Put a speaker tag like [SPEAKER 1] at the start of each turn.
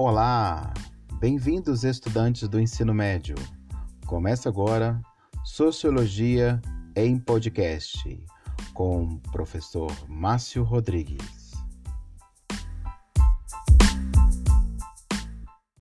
[SPEAKER 1] Olá! Bem-vindos, estudantes do ensino médio. Começa agora Sociologia em Podcast com o professor Márcio Rodrigues.